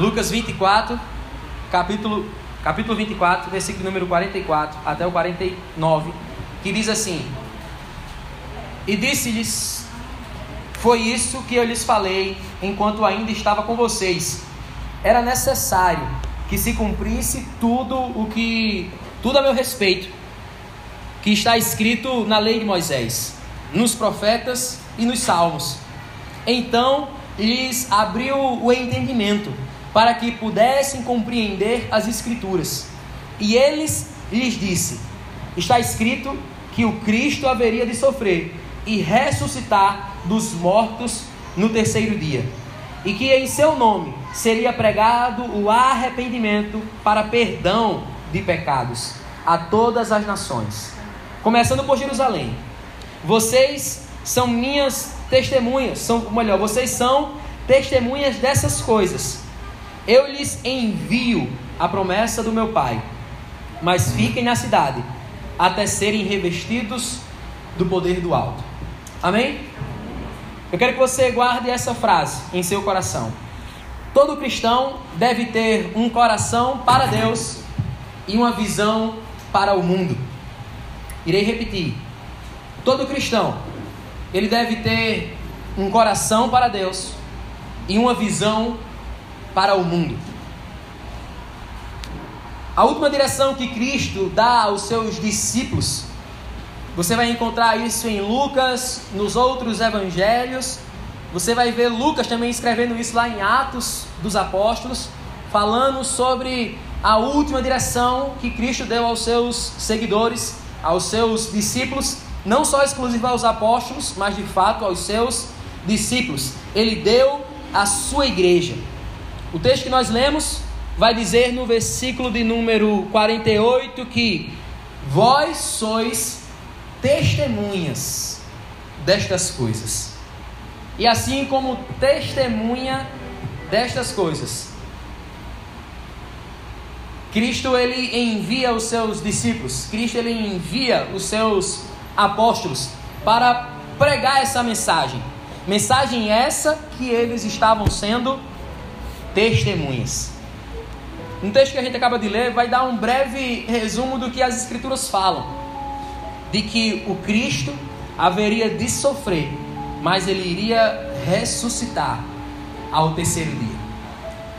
Lucas 24, capítulo, capítulo 24, versículo número 44 até o 49, que diz assim: E disse-lhes: Foi isso que eu lhes falei enquanto ainda estava com vocês. Era necessário que se cumprisse tudo o que tudo a meu respeito, que está escrito na lei de Moisés, nos profetas e nos salmos. Então lhes abriu o entendimento para que pudessem compreender as Escrituras. E eles lhes disse: Está escrito que o Cristo haveria de sofrer e ressuscitar dos mortos no terceiro dia, e que em seu nome seria pregado o arrependimento para perdão de pecados a todas as nações, começando por Jerusalém. Vocês são minhas testemunhas, são melhor, vocês são testemunhas dessas coisas. Eu lhes envio a promessa do meu Pai, mas fiquem na cidade até serem revestidos do poder do alto. Amém? Eu quero que você guarde essa frase em seu coração. Todo cristão deve ter um coração para Deus e uma visão para o mundo. Irei repetir. Todo cristão, ele deve ter um coração para Deus e uma visão para o mundo. A última direção que Cristo dá aos seus discípulos, você vai encontrar isso em Lucas, nos outros evangelhos. Você vai ver Lucas também escrevendo isso lá em Atos dos Apóstolos, falando sobre a última direção que Cristo deu aos seus seguidores, aos seus discípulos, não só exclusiva aos apóstolos, mas de fato aos seus discípulos. Ele deu a sua igreja. O texto que nós lemos vai dizer no versículo de número 48 que vós sois testemunhas destas coisas. E assim como testemunha destas coisas, Cristo ele envia os seus discípulos, Cristo ele envia os seus apóstolos para pregar essa mensagem. Mensagem essa que eles estavam sendo testemunhas. No texto que a gente acaba de ler, vai dar um breve resumo do que as Escrituras falam: de que o Cristo haveria de sofrer, mas ele iria ressuscitar ao terceiro dia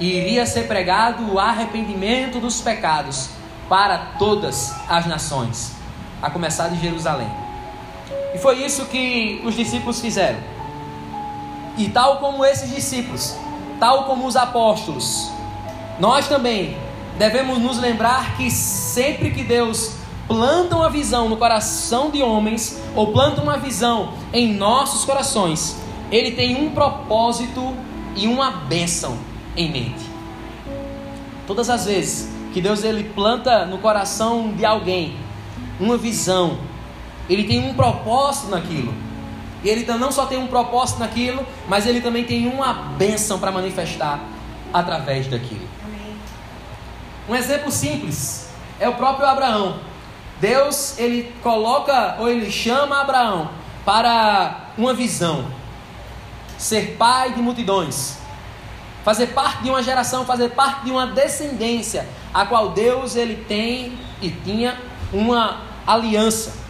e iria ser pregado o arrependimento dos pecados para todas as nações, a começar de Jerusalém. E foi isso que os discípulos fizeram. E tal como esses discípulos, tal como os apóstolos, nós também devemos nos lembrar que sempre que Deus planta uma visão no coração de homens, ou planta uma visão em nossos corações, Ele tem um propósito e uma bênção em mente. Todas as vezes que Deus ele planta no coração de alguém uma visão, ele tem um propósito naquilo. E ele não só tem um propósito naquilo, mas ele também tem uma bênção para manifestar através daquilo. Um exemplo simples é o próprio Abraão. Deus ele coloca ou ele chama Abraão para uma visão, ser pai de multidões fazer parte de uma geração, fazer parte de uma descendência, a qual Deus ele tem e tinha uma aliança.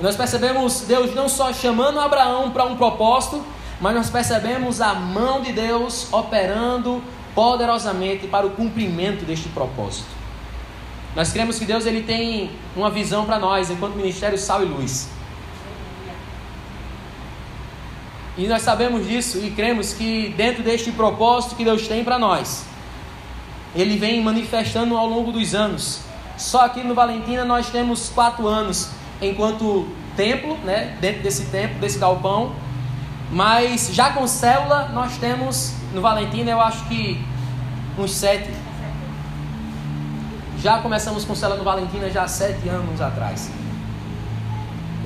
Nós percebemos Deus não só chamando Abraão para um propósito, mas nós percebemos a mão de Deus operando poderosamente para o cumprimento deste propósito. Nós cremos que Deus ele tem uma visão para nós enquanto ministério sal e luz. E nós sabemos disso e cremos que dentro deste propósito que Deus tem para nós, ele vem manifestando ao longo dos anos. Só aqui no Valentina nós temos quatro anos enquanto templo, né, dentro desse templo, desse galpão. Mas já com célula nós temos no Valentina, eu acho que uns sete. Já começamos com célula no Valentina já há sete anos atrás.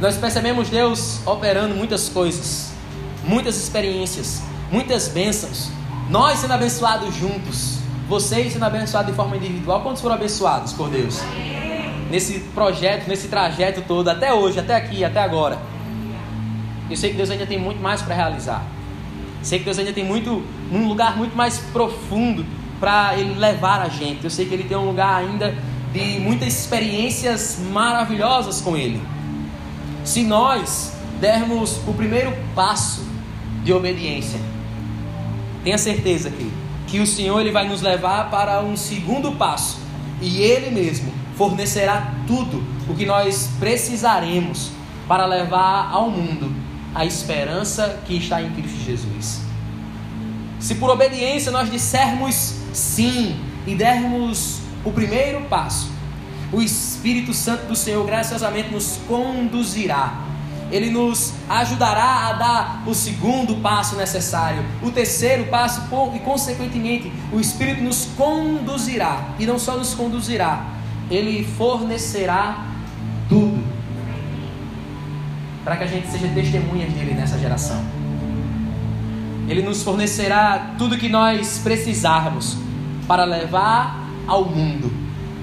Nós percebemos Deus operando muitas coisas muitas experiências, muitas bênçãos. Nós sendo abençoados juntos, vocês sendo abençoados de forma individual. Quantos foram abençoados por Deus? Nesse projeto, nesse trajeto todo, até hoje, até aqui, até agora. Eu sei que Deus ainda tem muito mais para realizar. Sei que Deus ainda tem muito, um lugar muito mais profundo para Ele levar a gente. Eu sei que Ele tem um lugar ainda de muitas experiências maravilhosas com Ele. Se nós dermos o primeiro passo de obediência, tenha certeza que, que o Senhor ele vai nos levar para um segundo passo e Ele mesmo fornecerá tudo o que nós precisaremos para levar ao mundo a esperança que está em Cristo Jesus. Se por obediência nós dissermos sim e dermos o primeiro passo, o Espírito Santo do Senhor graciosamente nos conduzirá. Ele nos ajudará a dar o segundo passo necessário, o terceiro passo, e consequentemente, o Espírito nos conduzirá. E não só nos conduzirá, ele fornecerá tudo para que a gente seja testemunhas dele nessa geração. Ele nos fornecerá tudo que nós precisarmos para levar ao mundo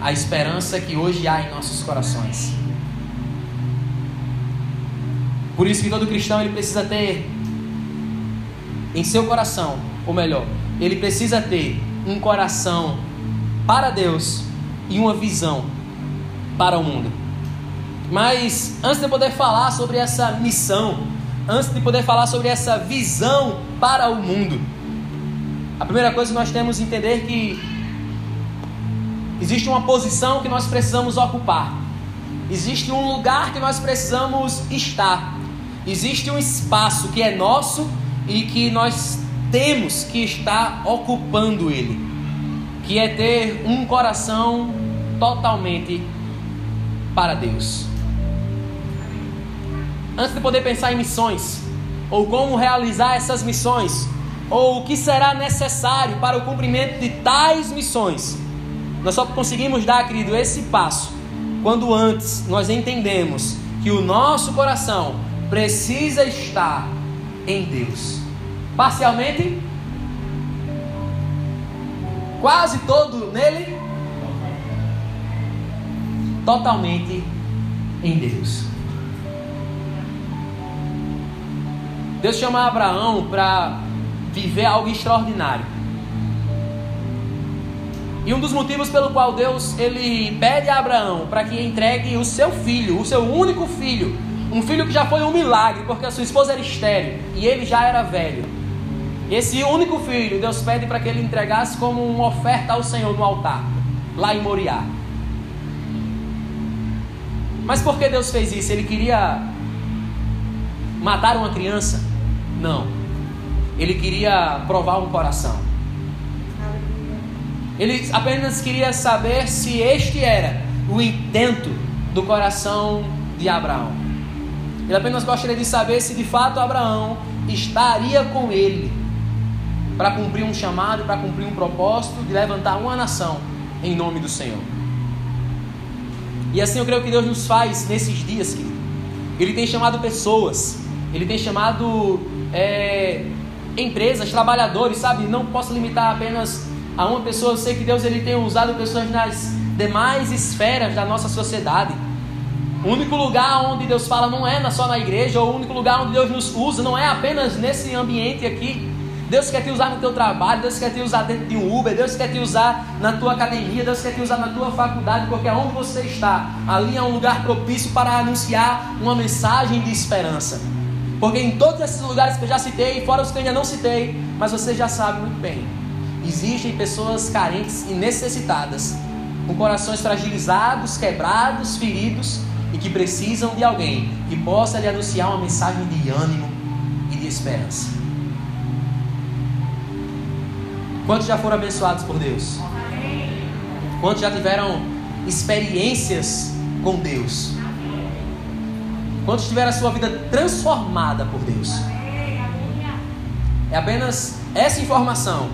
a esperança que hoje há em nossos corações. Por isso que todo cristão ele precisa ter em seu coração, ou melhor, ele precisa ter um coração para Deus e uma visão para o mundo. Mas antes de eu poder falar sobre essa missão, antes de poder falar sobre essa visão para o mundo, a primeira coisa que nós temos que entender é que existe uma posição que nós precisamos ocupar. Existe um lugar que nós precisamos estar. Existe um espaço que é nosso e que nós temos que estar ocupando ele, que é ter um coração totalmente para Deus. Antes de poder pensar em missões, ou como realizar essas missões, ou o que será necessário para o cumprimento de tais missões, nós só conseguimos dar, querido, esse passo quando antes nós entendemos que o nosso coração precisa estar em Deus. Parcialmente, quase todo nele, totalmente em Deus. Deus chama Abraão para viver algo extraordinário. E um dos motivos pelo qual Deus ele pede a Abraão para que entregue o seu filho, o seu único filho, um filho que já foi um milagre, porque a sua esposa era estéril e ele já era velho. Esse único filho, Deus pede para que ele entregasse como uma oferta ao Senhor no altar, lá em Moriá. Mas por que Deus fez isso? Ele queria matar uma criança? Não. Ele queria provar um coração. Ele apenas queria saber se este era o intento do coração de Abraão. Ele apenas gostaria de saber se de fato Abraão estaria com ele para cumprir um chamado, para cumprir um propósito de levantar uma nação em nome do Senhor. E assim eu creio que Deus nos faz nesses dias, querido. Ele tem chamado pessoas, ele tem chamado é, empresas, trabalhadores, sabe? Não posso limitar apenas a uma pessoa. Eu sei que Deus ele tem usado pessoas nas demais esferas da nossa sociedade. O único lugar onde Deus fala não é só na igreja, ou o único lugar onde Deus nos usa não é apenas nesse ambiente aqui. Deus quer te usar no teu trabalho, Deus quer te usar dentro de um Uber, Deus quer te usar na tua academia, Deus quer te usar na tua faculdade, porque aonde você está, ali é um lugar propício para anunciar uma mensagem de esperança. Porque em todos esses lugares que eu já citei, fora os que eu ainda não citei, mas você já sabe muito bem, existem pessoas carentes e necessitadas, com corações fragilizados, quebrados, feridos e que precisam de alguém que possa lhe anunciar uma mensagem de ânimo e de esperança. Quantos já foram abençoados por Deus? Quantos já tiveram experiências com Deus? Quantos tiveram a sua vida transformada por Deus? É apenas essa informação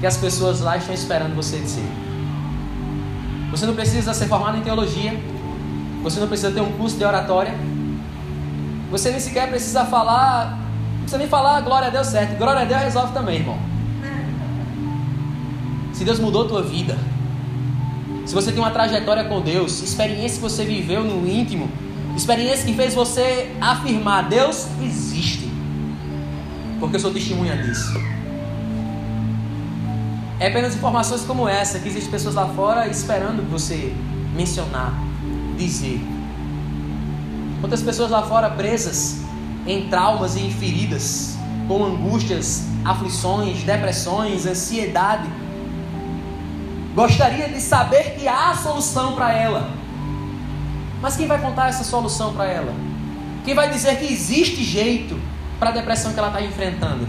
que as pessoas lá estão esperando você dizer. Você não precisa ser formado em teologia. Você não precisa ter um curso de oratória. Você nem sequer precisa falar. Não precisa nem falar glória a Deus certo. Glória a Deus resolve também, irmão. Se Deus mudou a tua vida, se você tem uma trajetória com Deus, experiência que você viveu no íntimo, experiência que fez você afirmar: Deus existe, porque eu sou testemunha disso. É apenas informações como essa que existem pessoas lá fora esperando você mencionar, dizer. Quantas pessoas lá fora presas em traumas e em feridas, com angústias, aflições, depressões, ansiedade, gostaria de saber que há solução para ela. Mas quem vai contar essa solução para ela? Quem vai dizer que existe jeito para a depressão que ela está enfrentando?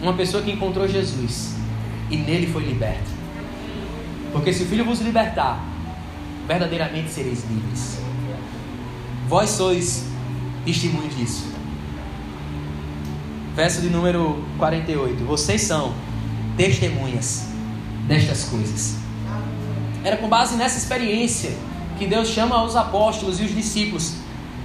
Uma pessoa que encontrou Jesus e nele foi liberta. Porque se o Filho vos libertar, verdadeiramente sereis livres. Vós sois testemunhos disso. Verso de número 48. Vocês são testemunhas destas coisas. Era com base nessa experiência que Deus chama os apóstolos e os discípulos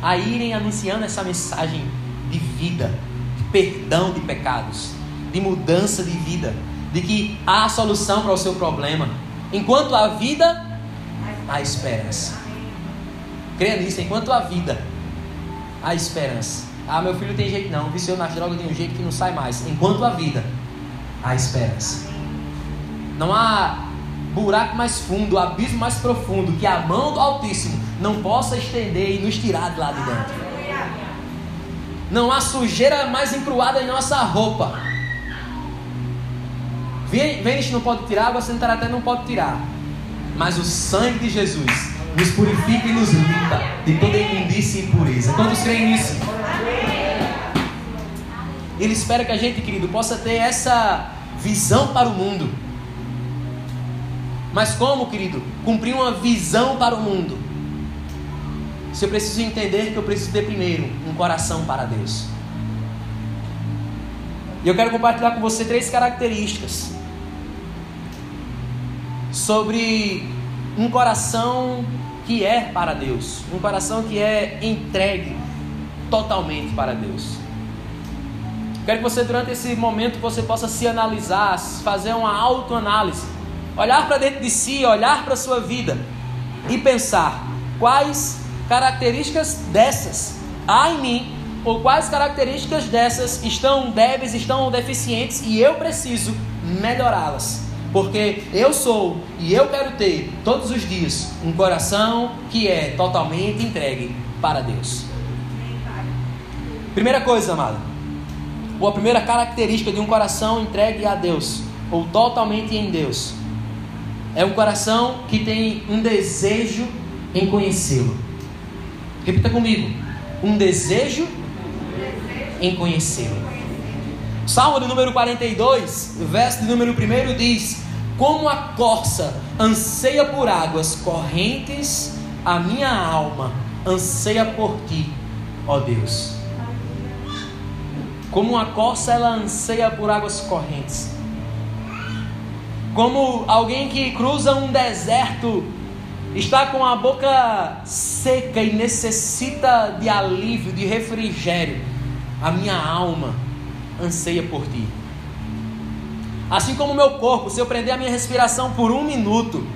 a irem anunciando essa mensagem de vida, de perdão de pecados, de mudança de vida, de que há solução para o seu problema. Enquanto há vida, há esperança. Creia nisso, enquanto há vida, há esperança. Ah, meu filho tem jeito não, viciou nas drogas de um jeito que não sai mais. Enquanto há vida, há esperança. Não há buraco mais fundo, abismo mais profundo que a mão do Altíssimo não possa estender e nos tirar de lá de dentro. Não há sujeira mais encruada em nossa roupa. Vênus não pode tirar, água sanitária até não pode tirar. Mas o sangue de Jesus nos purifica e nos limpa de toda imundícia e impureza. Quantos creem nisso? Ele espera que a gente, querido, possa ter essa visão para o mundo. Mas como, querido? Cumprir uma visão para o mundo. Se eu preciso entender que eu preciso ter primeiro um coração para Deus. E eu quero compartilhar com você três características sobre um coração que é para Deus, um coração que é entregue totalmente para Deus. Quero que você durante esse momento você possa se analisar, fazer uma autoanálise, olhar para dentro de si, olhar para a sua vida e pensar quais características dessas há em mim ou quais características dessas estão débeis, estão deficientes e eu preciso melhorá-las. Porque eu sou e eu quero ter todos os dias um coração que é totalmente entregue para Deus. Primeira coisa, amado, ou a primeira característica de um coração entregue a Deus, ou totalmente em Deus, é um coração que tem um desejo em conhecê-lo. Repita comigo: um desejo em conhecê-lo. Salmo de número 42, verso de número 1 diz: como a corça anseia por águas correntes, a minha alma anseia por ti, ó Deus. Como a corça ela anseia por águas correntes. Como alguém que cruza um deserto, está com a boca seca e necessita de alívio, de refrigério. A minha alma anseia por ti. Assim como o meu corpo, se eu prender a minha respiração por um minuto,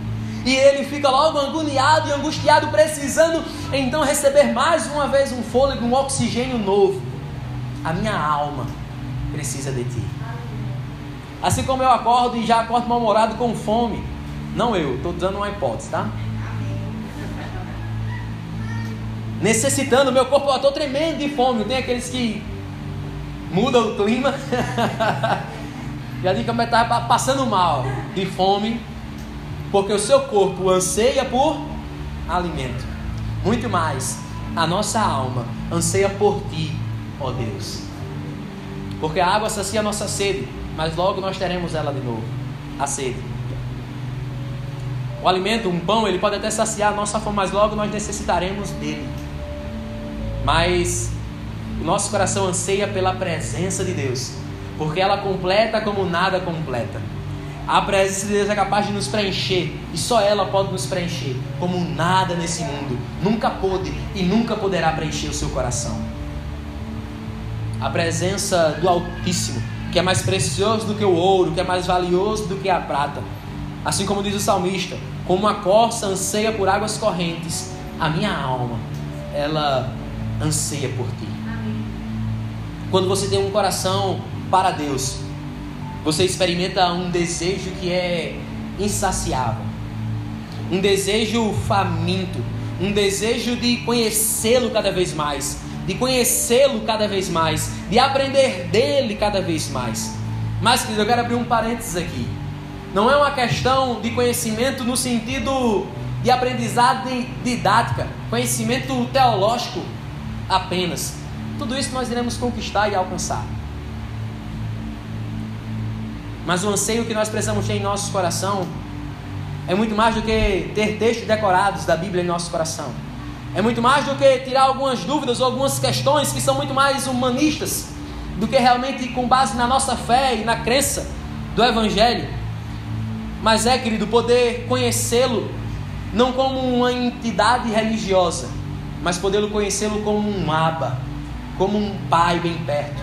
e ele fica logo agoniado e angustiado, precisando então receber mais uma vez um fôlego, um oxigênio novo. A minha alma precisa de ti. Assim como eu acordo e já acordo mal-humorado com fome. Não eu, estou dando uma hipótese, tá? Necessitando, meu corpo, eu estou tremendo de fome. Tem aqueles que mudam o clima. Já disse que eu estava passando mal de fome, porque o seu corpo anseia por alimento. Muito mais, a nossa alma anseia por ti, ó Deus. Porque a água sacia a nossa sede, mas logo nós teremos ela de novo, a sede. O alimento, um pão, ele pode até saciar a nossa fome, mas logo nós necessitaremos dele. Mas o nosso coração anseia pela presença de Deus porque ela completa como nada completa. A presença de Deus é capaz de nos preencher, e só ela pode nos preencher, como nada nesse mundo nunca pôde e nunca poderá preencher o seu coração. A presença do Altíssimo, que é mais precioso do que o ouro, que é mais valioso do que a prata. Assim como diz o salmista, como uma corça anseia por águas correntes, a minha alma, ela anseia por ti. Quando você tem um coração para Deus. você experimenta um desejo que é insaciável, um desejo faminto, um desejo de conhecê-lo cada vez mais, de conhecê-lo cada vez mais, de aprender dele cada vez mais. Mas, querido, eu quero abrir um parênteses aqui. Não é uma questão de conhecimento no sentido de aprendizado didática, conhecimento teológico apenas. Tudo isso nós iremos conquistar e alcançar. Mas o anseio que nós precisamos ter em nosso coração é muito mais do que ter textos decorados da Bíblia em nosso coração. É muito mais do que tirar algumas dúvidas ou algumas questões que são muito mais humanistas do que realmente com base na nossa fé e na crença do Evangelho. Mas é, querido, poder conhecê-lo não como uma entidade religiosa, mas poder conhecê-lo como um aba, como um pai bem perto.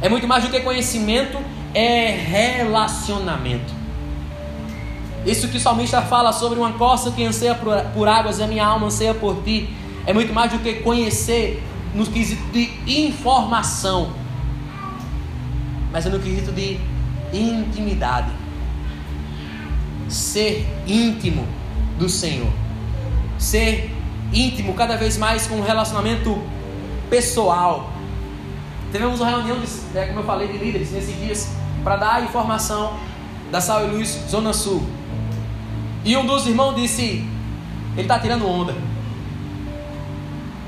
É muito mais do que conhecimento, é relacionamento. Isso que o salmista fala sobre uma costa que anseia por, por águas, a minha alma anseia por ti. É muito mais do que conhecer no quesito de informação, mas é no quesito de intimidade. Ser íntimo do Senhor. Ser íntimo cada vez mais com um relacionamento pessoal. Tivemos uma reunião, de, é, como eu falei, de líderes nesses dias para dar informação da Sal e Luz Zona Sul. E um dos irmãos disse: ele está tirando onda.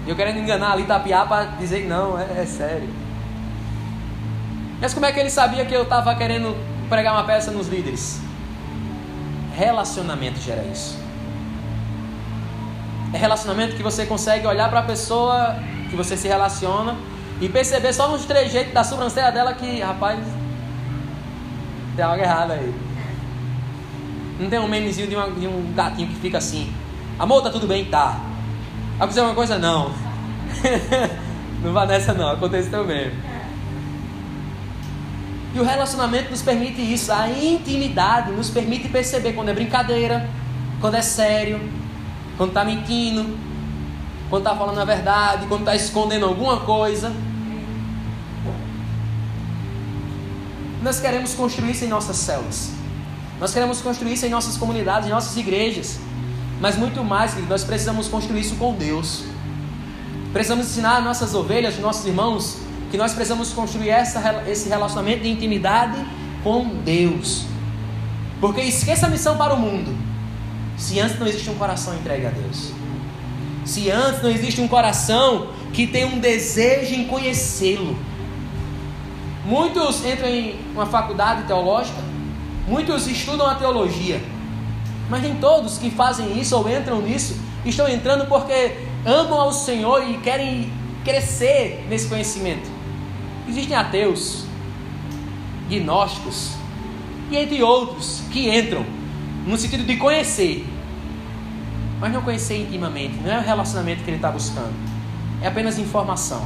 Eu querendo enganar ali, tapiar para dizer não, é, é sério. Mas como é que ele sabia que eu estava querendo pregar uma peça nos líderes? Relacionamento gera isso. É relacionamento que você consegue olhar para a pessoa que você se relaciona e perceber só nos trejeitos da sobrancelha dela que, rapaz, tem algo errado aí. Não tem um memezinho de, uma, de um gatinho que fica assim. Amor, tá tudo bem? Tá. Aconteceu alguma coisa? Não. não vá nessa não, aconteceu mesmo. E o relacionamento nos permite isso, a intimidade nos permite perceber quando é brincadeira, quando é sério, quando está mentindo, quando está falando a verdade, quando está escondendo alguma coisa. Nós queremos construir isso em nossas células. Nós queremos construir isso em nossas comunidades, em nossas igrejas. Mas muito mais, querido, nós precisamos construir isso com Deus. Precisamos ensinar nossas ovelhas, nossos irmãos, que nós precisamos construir essa, esse relacionamento de intimidade com Deus. Porque esqueça a missão para o mundo. Se antes não existe um coração entregue a Deus. Se antes não existe um coração que tem um desejo em conhecê-lo. Muitos entram em uma faculdade teológica, muitos estudam a teologia, mas nem todos que fazem isso ou entram nisso estão entrando porque amam ao Senhor e querem crescer nesse conhecimento. Existem ateus, gnósticos e entre outros que entram no sentido de conhecer, mas não conhecer intimamente, não é o relacionamento que ele está buscando, é apenas informação.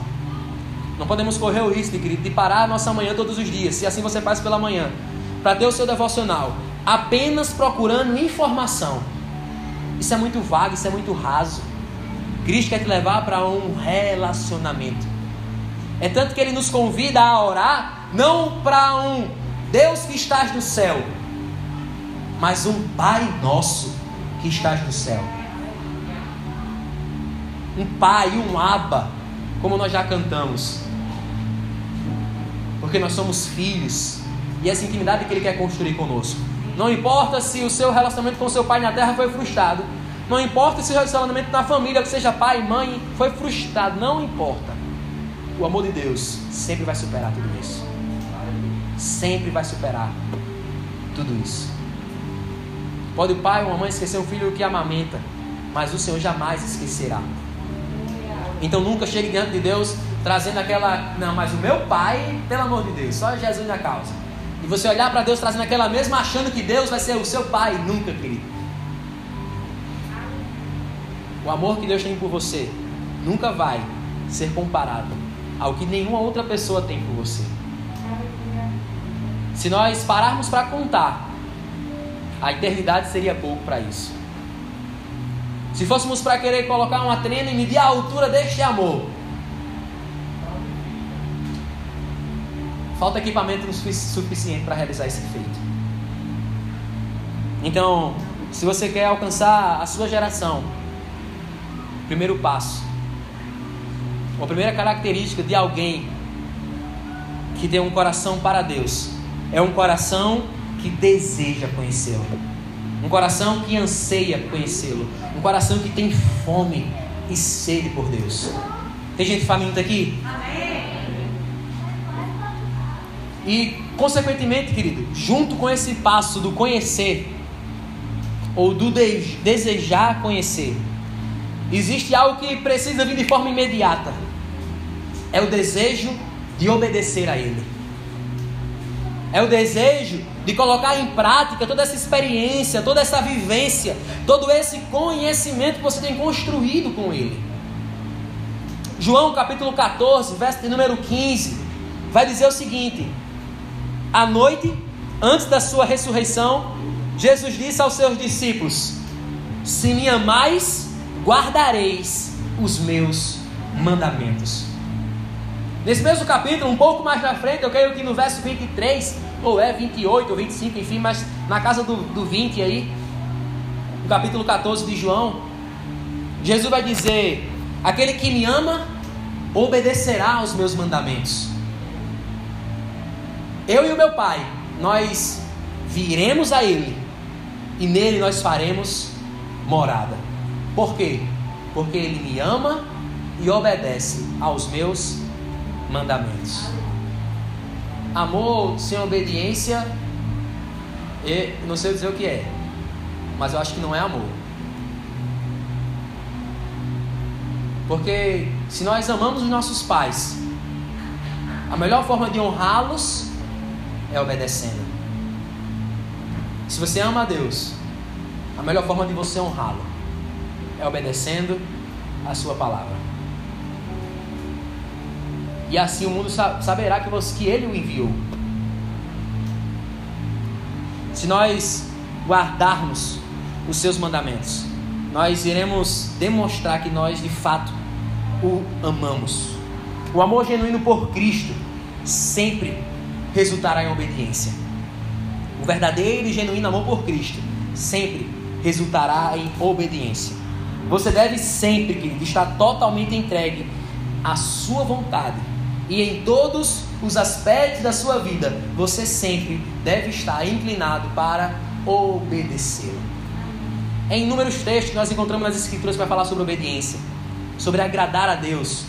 Não podemos correr o risco, querido, de parar a nossa manhã todos os dias, se assim você faz pela manhã, para ter o seu devocional, apenas procurando informação. Isso é muito vago, isso é muito raso. Cristo quer te levar para um relacionamento. É tanto que ele nos convida a orar, não para um Deus que estás no céu, mas um Pai nosso que estás no céu. Um Pai, um Abba, como nós já cantamos. Porque nós somos filhos e essa intimidade que Ele quer construir conosco. Não importa se o seu relacionamento com seu pai na terra foi frustrado. Não importa se o relacionamento na família, que seja pai mãe, foi frustrado. Não importa o amor de Deus sempre vai superar tudo isso. Sempre vai superar tudo isso. Pode o pai ou a mãe esquecer um filho que amamenta, mas o Senhor jamais esquecerá. Então nunca chegue diante de Deus trazendo aquela, não, mas o meu pai, pelo amor de Deus, só Jesus na causa. Você olhar para Deus trazendo aquela mesma, achando que Deus vai ser o seu pai, nunca, querido. O amor que Deus tem por você nunca vai ser comparado ao que nenhuma outra pessoa tem por você. Se nós pararmos para contar, a eternidade seria pouco para isso. Se fôssemos para querer colocar uma trena e medir a altura deste amor, falta equipamento suficiente para realizar esse feito. Então, se você quer alcançar a sua geração, primeiro passo, a primeira característica de alguém que tem um coração para Deus é um coração que deseja conhecê-lo, um coração que anseia conhecê-lo, um coração que tem fome e sede por Deus. Tem gente faminta aqui? Amém. E, consequentemente, querido, junto com esse passo do conhecer, ou do de desejar conhecer, existe algo que precisa vir de forma imediata. É o desejo de obedecer a Ele. É o desejo de colocar em prática toda essa experiência, toda essa vivência, todo esse conhecimento que você tem construído com Ele. João capítulo 14, verso número 15, vai dizer o seguinte: À noite, antes da sua ressurreição, Jesus disse aos seus discípulos: Se me amais, guardareis os meus mandamentos. Nesse mesmo capítulo, um pouco mais na frente, eu creio que no verso 23, ou é 28 ou 25, enfim, mas na casa do, do 20 aí, no capítulo 14 de João, Jesus vai dizer: Aquele que me ama, obedecerá aos meus mandamentos. Eu e o meu Pai, nós viremos a Ele e nele nós faremos morada. Por quê? Porque ele me ama e obedece aos meus mandamentos. Amor sem obediência, eu não sei dizer o que é, mas eu acho que não é amor. Porque se nós amamos os nossos pais, a melhor forma de honrá-los é obedecendo. Se você ama a Deus, a melhor forma de você honrá-lo é obedecendo a sua palavra. E assim o mundo saberá que, você, que ele o enviou. Se nós guardarmos os seus mandamentos, nós iremos demonstrar que nós de fato o amamos. O amor genuíno por Cristo sempre resultará em obediência. O verdadeiro e genuíno amor por Cristo sempre resultará em obediência. Você deve sempre, querido, estar totalmente entregue à sua vontade. E em todos os aspectos da sua vida, você sempre deve estar inclinado para obedecê-lo. Em inúmeros textos que nós encontramos nas Escrituras para falar sobre obediência, sobre agradar a Deus.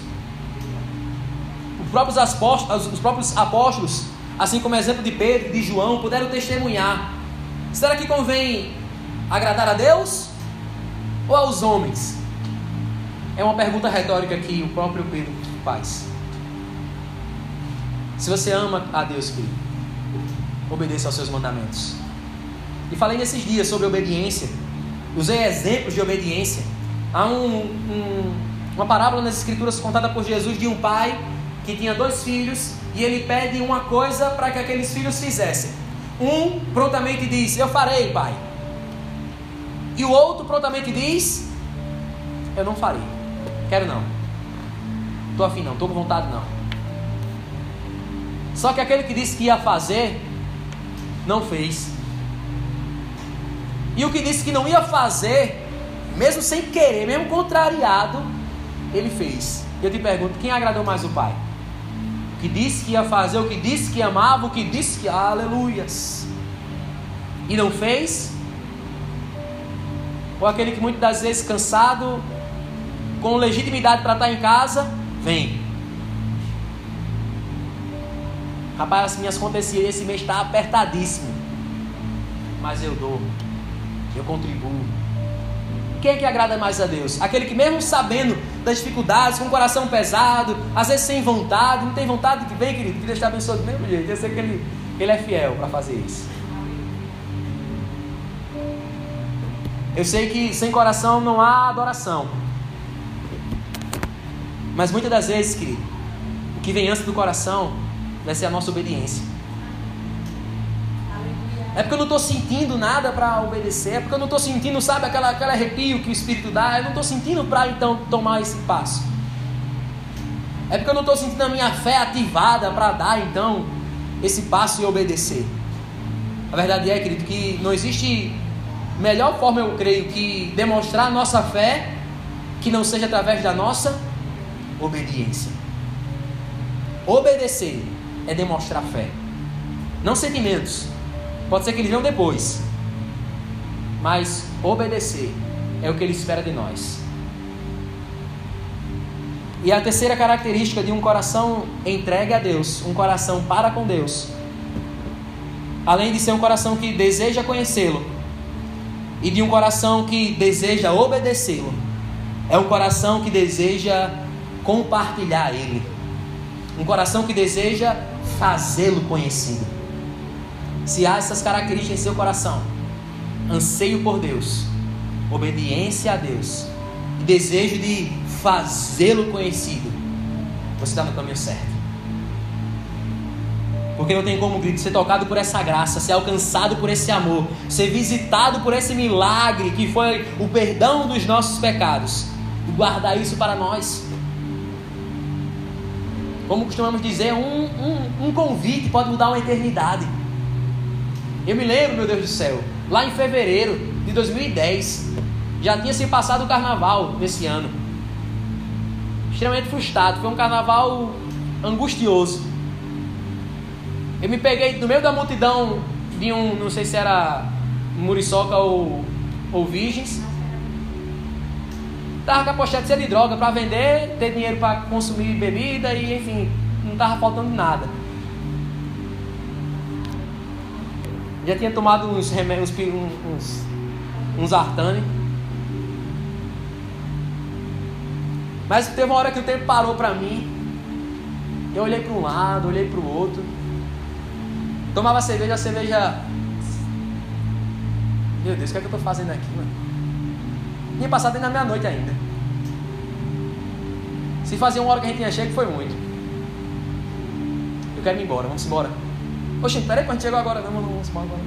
Os próprios apóstolos, os próprios apóstolos assim como o exemplo de Pedro e de João, puderam testemunhar. Será que convém agradar a Deus ou aos homens? É uma pergunta retórica que o próprio Pedro faz. Se você ama a Deus, filho, obedeça aos seus mandamentos. E falei nesses dias sobre obediência. Usei exemplos de obediência. Há um, um, uma parábola nas Escrituras contada por Jesus de um pai que tinha dois filhos e ele pede uma coisa para que aqueles filhos fizessem. Um prontamente diz: Eu farei, pai. E o outro prontamente diz: Eu não farei. Quero não. Estou afim não, estou com vontade não. Só que aquele que disse que ia fazer, não fez. E o que disse que não ia fazer, mesmo sem querer, mesmo contrariado, ele fez. Eu te pergunto: quem agradou mais o pai? Que disse que ia fazer, o que disse que amava, o que disse que. Aleluias! E não fez? Ou aquele que muitas das vezes cansado, com legitimidade para estar em casa, vem. Rapaz, as minhas contas esse mês está apertadíssimo. Mas eu dou, eu contribuo. Quem é que agrada mais a Deus? Aquele que, mesmo sabendo das dificuldades, com o coração pesado, às vezes sem vontade, não tem vontade que vem, querido, que Deus te abençoe do mesmo jeito. Eu sei que ele, ele é fiel para fazer isso. Eu sei que sem coração não há adoração. Mas muitas das vezes, querido, o que vem antes do coração vai ser a nossa obediência. É porque eu não estou sentindo nada para obedecer. É porque eu não estou sentindo, sabe, aquela, aquele arrepio que o Espírito dá. Eu não estou sentindo para então tomar esse passo. É porque eu não estou sentindo a minha fé ativada para dar então esse passo e obedecer. A verdade é, querido, que não existe melhor forma, eu creio, que demonstrar a nossa fé que não seja através da nossa obediência. Obedecer é demonstrar fé, não sentimentos. Pode ser que eles venham depois, mas obedecer é o que ele espera de nós. E a terceira característica de um coração entregue a Deus, um coração para com Deus, além de ser um coração que deseja conhecê-lo e de um coração que deseja obedecê-lo, é um coração que deseja compartilhar Ele, um coração que deseja fazê-lo conhecido. Se há essas características em seu coração, anseio por Deus, obediência a Deus e desejo de fazê-lo conhecido, você está no caminho certo. Porque não tem como ser tocado por essa graça, ser alcançado por esse amor, ser visitado por esse milagre que foi o perdão dos nossos pecados e guardar isso para nós. Como costumamos dizer, um, um, um convite pode mudar uma eternidade. Eu me lembro, meu Deus do céu, lá em fevereiro de 2010, já tinha se passado o carnaval nesse ano. Extremamente frustrado, foi um carnaval angustioso. Eu me peguei no meio da multidão de um, não sei se era Muriçoca ou, ou Virgens. Tava com a pochete de droga para vender, ter dinheiro para consumir bebida e enfim, não tava faltando nada. Já tinha tomado uns remédios, uns, uns, artane. Mas teve uma hora que o tempo parou para mim. Eu olhei para um lado, olhei para o outro. Tomava cerveja, a cerveja. Meu Deus, o que é que eu estou fazendo aqui, mano? Tinha passado dentro da meia-noite ainda. Se fazia uma hora que a gente tinha chego, foi muito. Eu quero ir embora, vamos embora. Oxe, peraí, quando chegou agora, não, não, agora.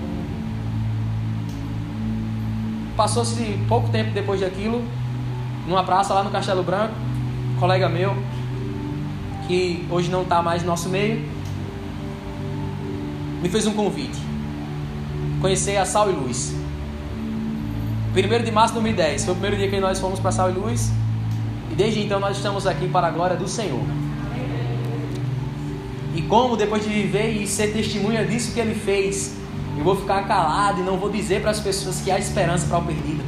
Passou-se pouco tempo depois daquilo, numa praça lá no Castelo Branco, um colega meu, que hoje não está mais no nosso meio, me fez um convite. Conhecer a Sal e Luz. 1 de março de 2010 foi o primeiro dia que nós fomos para Sal e Luz. E desde então nós estamos aqui para a glória do Senhor. Como depois de viver e ser testemunha disso que ele fez, eu vou ficar calado e não vou dizer para as pessoas que há esperança para o perdido.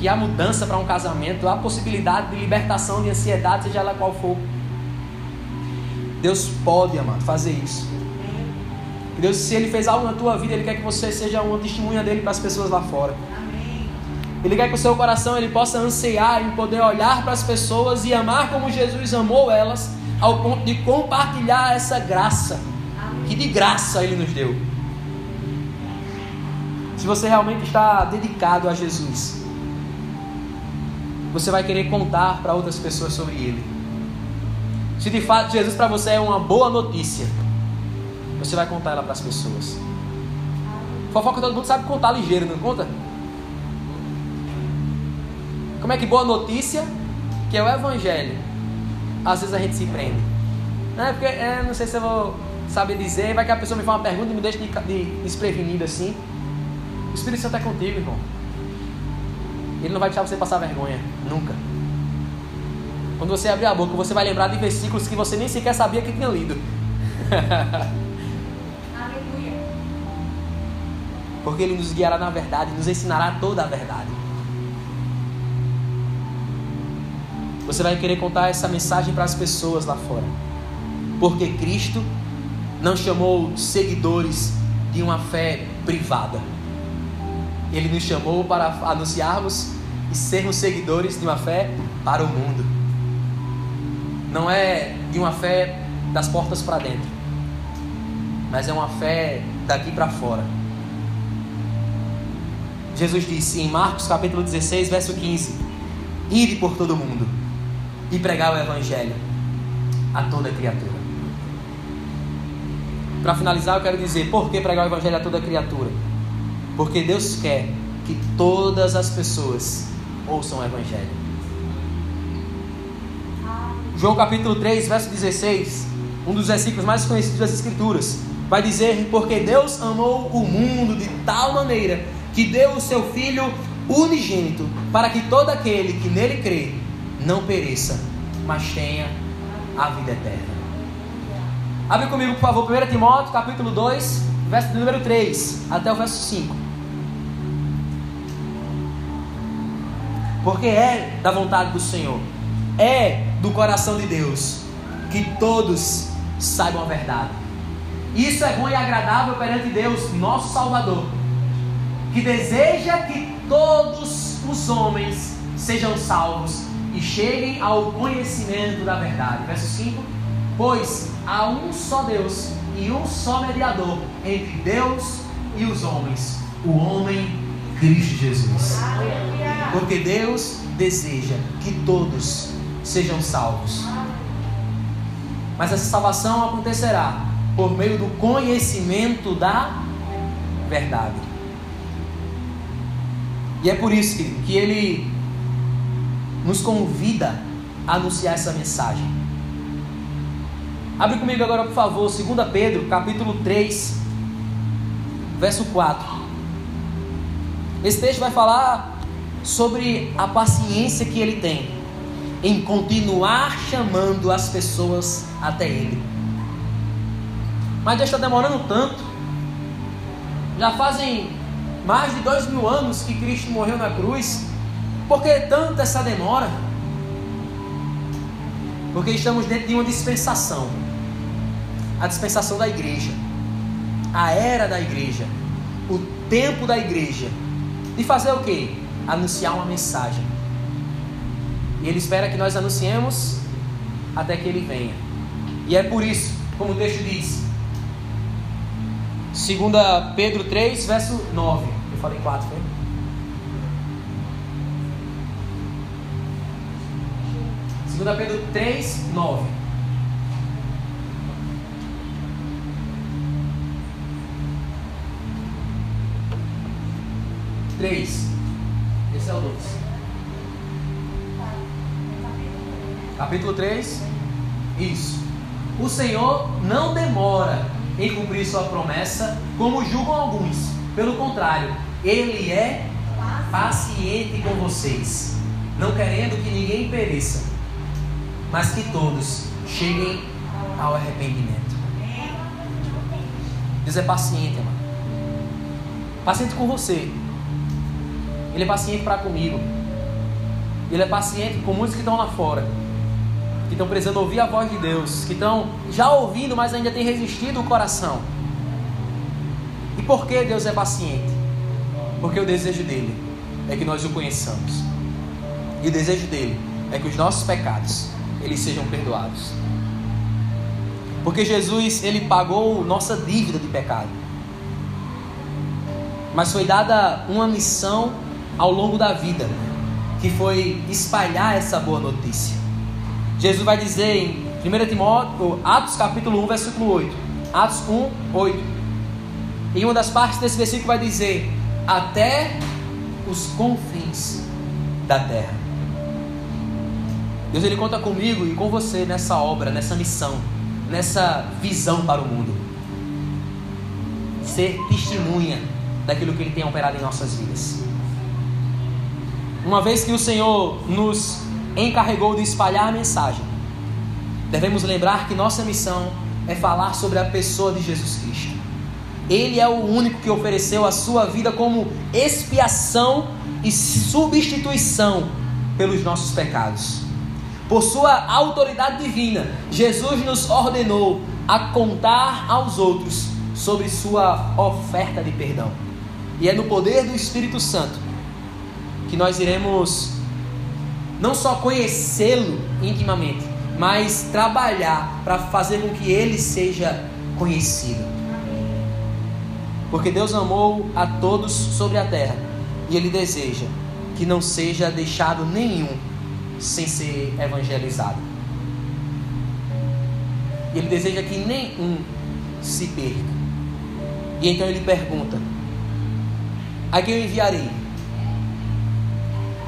Que há mudança para um casamento, há possibilidade de libertação de ansiedade, seja ela qual for. Deus pode, amado, fazer isso. Deus, se Ele fez algo na tua vida, Ele quer que você seja uma testemunha dele para as pessoas lá fora. Ele quer que o seu coração ele possa ansiar em poder olhar para as pessoas e amar como Jesus amou elas, ao ponto de compartilhar essa graça que de graça Ele nos deu. Se você realmente está dedicado a Jesus, você vai querer contar para outras pessoas sobre Ele. Se de fato Jesus para você é uma boa notícia, você vai contar ela para as pessoas. Fofoca todo mundo sabe contar ligeiro, não conta? Como é que boa notícia, que é o Evangelho, às vezes a gente se prende. Não é porque, é, não sei se eu vou saber dizer, vai que a pessoa me faz uma pergunta e me deixa de, de desprevenido assim. O Espírito Santo é contigo, irmão. Ele não vai deixar você passar vergonha, nunca. Quando você abrir a boca, você vai lembrar de versículos que você nem sequer sabia que tinha lido. Aleluia. Porque Ele nos guiará na verdade, nos ensinará toda a verdade. Você vai querer contar essa mensagem para as pessoas lá fora. Porque Cristo não chamou seguidores de uma fé privada. Ele nos chamou para anunciarmos e sermos seguidores de uma fé para o mundo. Não é de uma fé das portas para dentro, mas é uma fé daqui para fora. Jesus disse em Marcos capítulo 16, verso 15: Ide por todo mundo e pregar o Evangelho a toda criatura. Para finalizar, eu quero dizer: por que pregar o Evangelho a toda criatura? Porque Deus quer que todas as pessoas ouçam o Evangelho. João capítulo 3, verso 16, um dos versículos mais conhecidos das Escrituras, vai dizer: Porque Deus amou o mundo de tal maneira que deu o seu Filho unigênito, para que todo aquele que nele crê não pereça, mas tenha a vida eterna. Abre comigo, por favor, 1 Timóteo, capítulo 2, verso número 3 até o verso 5. Porque é da vontade do Senhor, é do coração de Deus, que todos saibam a verdade. Isso é bom e agradável perante Deus, nosso Salvador, que deseja que todos os homens sejam salvos e cheguem ao conhecimento da verdade. Verso 5: Pois há um só Deus e um só mediador entre Deus e os homens, o homem Cristo Jesus. Porque Deus deseja que todos sejam salvos. Mas essa salvação acontecerá por meio do conhecimento da verdade. E é por isso que, ele nos convida a anunciar essa mensagem. Abre comigo agora, por favor, 2 Pedro, capítulo 3, verso 4. Esse texto vai falar sobre a paciência que ele tem em continuar chamando as pessoas até ele. Mas Deus está demorando tanto. Já fazem mais de dois mil anos que Cristo morreu na cruz. Por que tanta essa demora? Porque estamos dentro de uma dispensação a dispensação da igreja, a era da igreja, o tempo da igreja. De fazer o que? Anunciar uma mensagem. E Ele espera que nós anunciemos até que Ele venha. E é por isso, como o texto diz, 2 Pedro 3, verso 9. Eu falei 4, foi? 2 Pedro 3, 9. Três. Esse é o 2. Capítulo 3. Isso. O Senhor não demora em cumprir sua promessa, como julgam alguns. Pelo contrário, Ele é paciente com vocês, não querendo que ninguém pereça, mas que todos cheguem ao arrependimento. Deus é paciente, irmão. Paciente com você. Ele é paciente para comigo. Ele é paciente com muitos que estão lá fora. Que estão precisando ouvir a voz de Deus. Que estão já ouvindo, mas ainda têm resistido o coração. E por que Deus é paciente? Porque o desejo dele é que nós o conheçamos. E o desejo dele é que os nossos pecados eles sejam perdoados. Porque Jesus, ele pagou nossa dívida de pecado. Mas foi dada uma missão ao longo da vida, que foi espalhar essa boa notícia. Jesus vai dizer em 1 Timóteo, Atos capítulo 1, versículo 8. Atos 1, 8. Em uma das partes desse versículo vai dizer: Até os confins da terra. Deus ele conta comigo e com você nessa obra, nessa missão, nessa visão para o mundo. Ser testemunha daquilo que ele tem operado em nossas vidas. Uma vez que o Senhor nos encarregou de espalhar a mensagem, devemos lembrar que nossa missão é falar sobre a pessoa de Jesus Cristo. Ele é o único que ofereceu a sua vida como expiação e substituição pelos nossos pecados. Por sua autoridade divina, Jesus nos ordenou a contar aos outros sobre sua oferta de perdão. E é no poder do Espírito Santo que nós iremos não só conhecê-lo intimamente, mas trabalhar para fazer com que ele seja conhecido. Porque Deus amou a todos sobre a terra e ele deseja que não seja deixado nenhum sem ser evangelizado. Ele deseja que nenhum se perca. E então ele pergunta: A quem eu enviarei?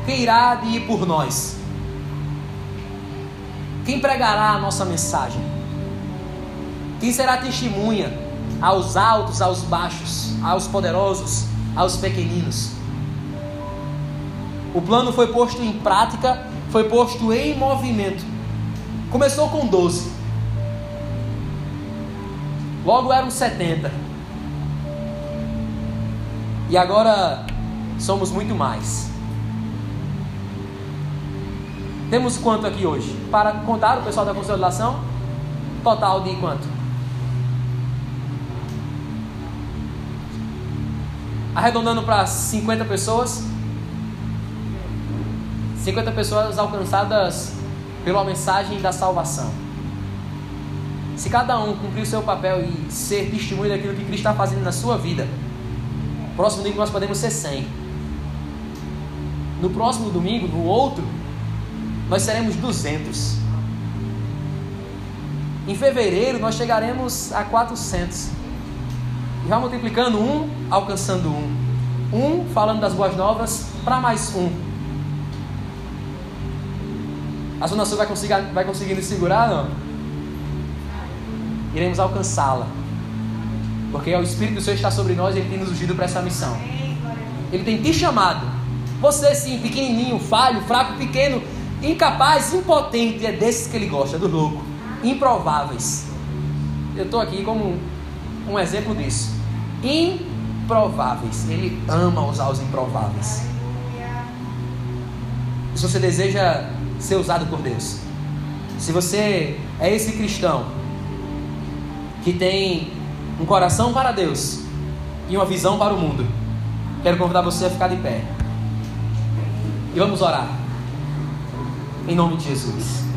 Quem irá de ir por nós? Quem pregará a nossa mensagem? Quem será testemunha aos altos, aos baixos, aos poderosos, aos pequeninos? O plano foi posto em prática, foi posto em movimento. Começou com 12. Logo eram 70. E agora somos muito mais. Temos quanto aqui hoje? Para contar o pessoal da consolidação? Total de quanto? Arredondando para 50 pessoas. 50 pessoas alcançadas pela mensagem da salvação. Se cada um cumprir o seu papel e ser testemunho daquilo que Cristo está fazendo na sua vida, próximo domingo nós podemos ser 100. No próximo domingo, no outro, nós seremos 200. Em fevereiro nós chegaremos a 400. E vai multiplicando um, alcançando um. Um falando das boas novas para mais um. A Zona Sul vai, conseguir, vai conseguindo segurar? Não? Iremos alcançá-la. Porque o Espírito do Senhor está sobre nós e Ele tem nos ungido para essa missão. Ele tem te chamado. Você sim, pequenininho, falho, fraco, pequeno, incapaz, impotente, é desses que Ele gosta, do louco. Improváveis. Eu estou aqui como um, um exemplo disso. Improváveis. Ele ama usar os improváveis. Se você deseja ser usado por Deus. Se você é esse cristão que tem um coração para Deus e uma visão para o mundo, quero convidar você a ficar de pé. E vamos orar. Em nome de Jesus.